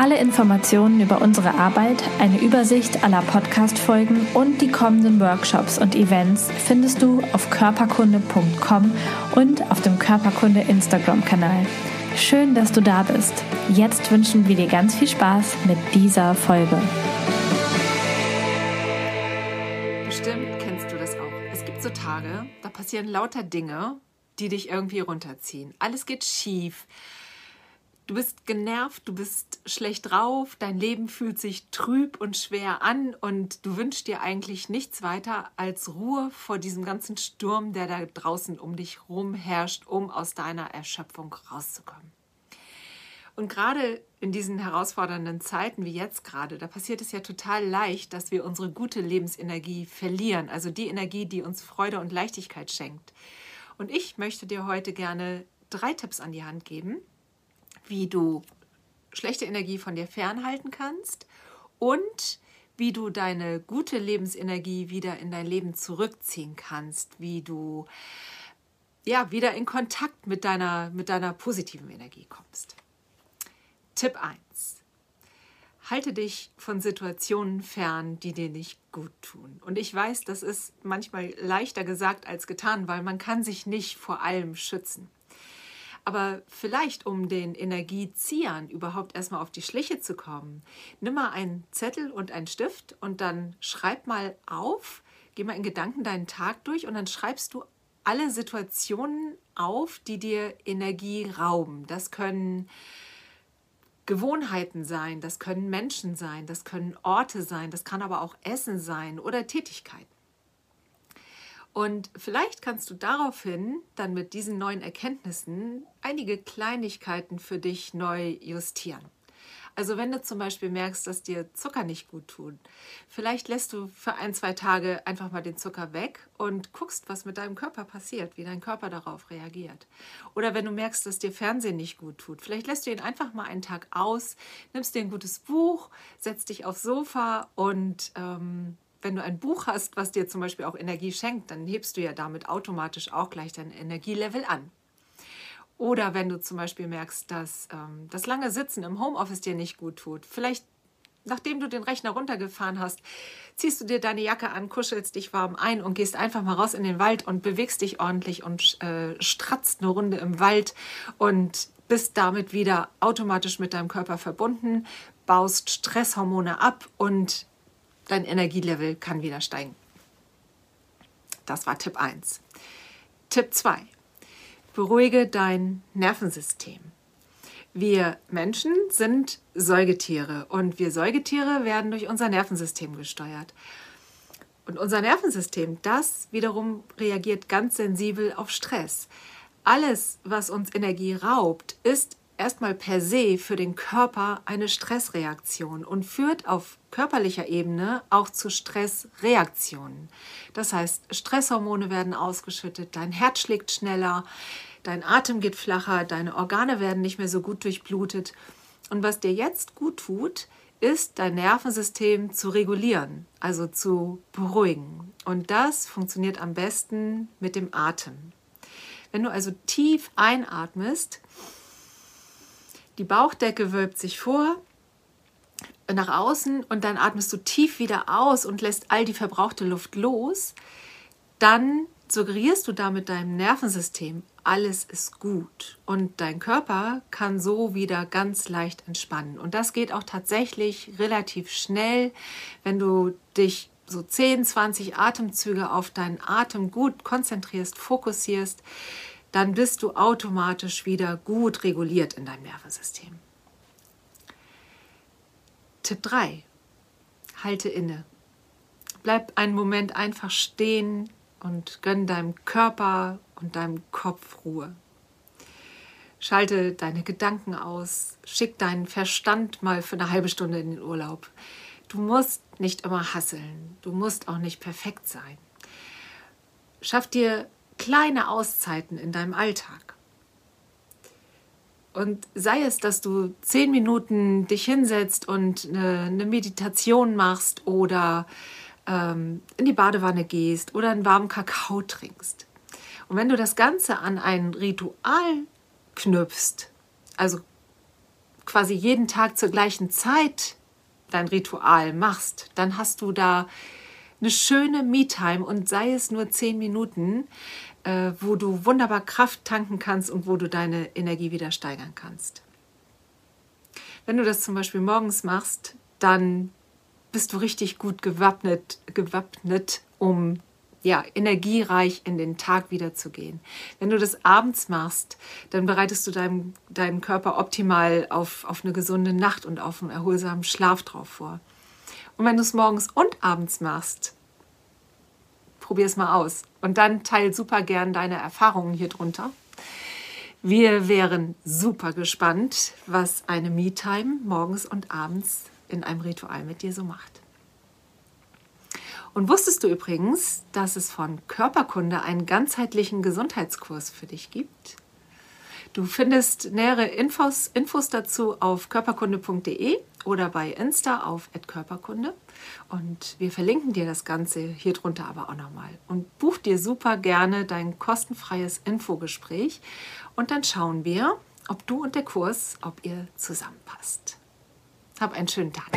Alle Informationen über unsere Arbeit, eine Übersicht aller Podcast-Folgen und die kommenden Workshops und Events findest du auf körperkunde.com und auf dem Körperkunde Instagram-Kanal. Schön, dass du da bist. Jetzt wünschen wir dir ganz viel Spaß mit dieser Folge. Bestimmt kennst du das auch. Es gibt so Tage, da passieren lauter Dinge, die dich irgendwie runterziehen. Alles geht schief Du bist genervt, du bist schlecht drauf, dein Leben fühlt sich trüb und schwer an und du wünschst dir eigentlich nichts weiter als Ruhe vor diesem ganzen Sturm, der da draußen um dich rum herrscht, um aus deiner Erschöpfung rauszukommen. Und gerade in diesen herausfordernden Zeiten wie jetzt gerade, da passiert es ja total leicht, dass wir unsere gute Lebensenergie verlieren, also die Energie, die uns Freude und Leichtigkeit schenkt. Und ich möchte dir heute gerne drei Tipps an die Hand geben, wie du schlechte Energie von dir fernhalten kannst und wie du deine gute Lebensenergie wieder in dein Leben zurückziehen kannst, wie du ja wieder in Kontakt mit deiner, mit deiner positiven Energie kommst. Tipp 1. Halte dich von Situationen fern, die dir nicht gut tun. Und ich weiß, das ist manchmal leichter gesagt als getan, weil man kann sich nicht vor allem schützen. Aber vielleicht, um den Energieziehern überhaupt erstmal auf die Schliche zu kommen, nimm mal einen Zettel und einen Stift und dann schreib mal auf, geh mal in Gedanken deinen Tag durch und dann schreibst du alle Situationen auf, die dir Energie rauben. Das können Gewohnheiten sein, das können Menschen sein, das können Orte sein, das kann aber auch Essen sein oder Tätigkeiten. Und vielleicht kannst du daraufhin dann mit diesen neuen Erkenntnissen einige Kleinigkeiten für dich neu justieren. Also wenn du zum Beispiel merkst, dass dir Zucker nicht gut tut, vielleicht lässt du für ein, zwei Tage einfach mal den Zucker weg und guckst, was mit deinem Körper passiert, wie dein Körper darauf reagiert. Oder wenn du merkst, dass dir Fernsehen nicht gut tut, vielleicht lässt du ihn einfach mal einen Tag aus, nimmst dir ein gutes Buch, setzt dich aufs Sofa und ähm, wenn du ein Buch hast, was dir zum Beispiel auch Energie schenkt, dann hebst du ja damit automatisch auch gleich dein Energielevel an. Oder wenn du zum Beispiel merkst, dass ähm, das lange Sitzen im Homeoffice dir nicht gut tut, vielleicht nachdem du den Rechner runtergefahren hast, ziehst du dir deine Jacke an, kuschelst dich warm ein und gehst einfach mal raus in den Wald und bewegst dich ordentlich und äh, stratzt eine Runde im Wald und bist damit wieder automatisch mit deinem Körper verbunden, baust Stresshormone ab und dein Energielevel kann wieder steigen. Das war Tipp 1. Tipp 2. Beruhige dein Nervensystem. Wir Menschen sind Säugetiere und wir Säugetiere werden durch unser Nervensystem gesteuert. Und unser Nervensystem, das wiederum reagiert ganz sensibel auf Stress. Alles, was uns Energie raubt, ist erstmal per se für den Körper eine Stressreaktion und führt auf körperlicher Ebene auch zu Stressreaktionen. Das heißt, Stresshormone werden ausgeschüttet, dein Herz schlägt schneller, dein Atem geht flacher, deine Organe werden nicht mehr so gut durchblutet. Und was dir jetzt gut tut, ist dein Nervensystem zu regulieren, also zu beruhigen. Und das funktioniert am besten mit dem Atem. Wenn du also tief einatmest, die Bauchdecke wölbt sich vor nach außen und dann atmest du tief wieder aus und lässt all die verbrauchte Luft los, dann suggerierst du damit deinem Nervensystem, alles ist gut und dein Körper kann so wieder ganz leicht entspannen. Und das geht auch tatsächlich relativ schnell, wenn du dich so 10, 20 Atemzüge auf deinen Atem gut konzentrierst, fokussierst, dann bist du automatisch wieder gut reguliert in deinem Nervensystem. Tipp 3. Halte inne. Bleib einen Moment einfach stehen und gönn deinem Körper und deinem Kopf Ruhe. Schalte deine Gedanken aus, schick deinen Verstand mal für eine halbe Stunde in den Urlaub. Du musst nicht immer hasseln, du musst auch nicht perfekt sein. Schaff dir kleine Auszeiten in deinem Alltag. Und sei es, dass du zehn Minuten dich hinsetzt und eine, eine Meditation machst oder ähm, in die Badewanne gehst oder einen warmen Kakao trinkst. Und wenn du das Ganze an ein Ritual knüpfst, also quasi jeden Tag zur gleichen Zeit dein Ritual machst, dann hast du da eine schöne Me-Time und sei es nur zehn Minuten, äh, wo du wunderbar Kraft tanken kannst und wo du deine Energie wieder steigern kannst. Wenn du das zum Beispiel morgens machst, dann bist du richtig gut gewappnet, gewappnet um ja, energiereich in den Tag wieder zu gehen. Wenn du das abends machst, dann bereitest du deinem, deinem Körper optimal auf, auf eine gesunde Nacht und auf einen erholsamen Schlaf drauf vor. Und wenn du es morgens und abends machst, probier es mal aus. Und dann teil super gern deine Erfahrungen hier drunter. Wir wären super gespannt, was eine Me-Time morgens und abends in einem Ritual mit dir so macht. Und wusstest du übrigens, dass es von Körperkunde einen ganzheitlichen Gesundheitskurs für dich gibt? Du findest nähere Infos, Infos dazu auf körperkunde.de oder bei Insta auf @körperkunde und wir verlinken dir das Ganze hier drunter aber auch nochmal und buch dir super gerne dein kostenfreies Infogespräch und dann schauen wir, ob du und der Kurs, ob ihr zusammenpasst. Hab einen schönen Tag.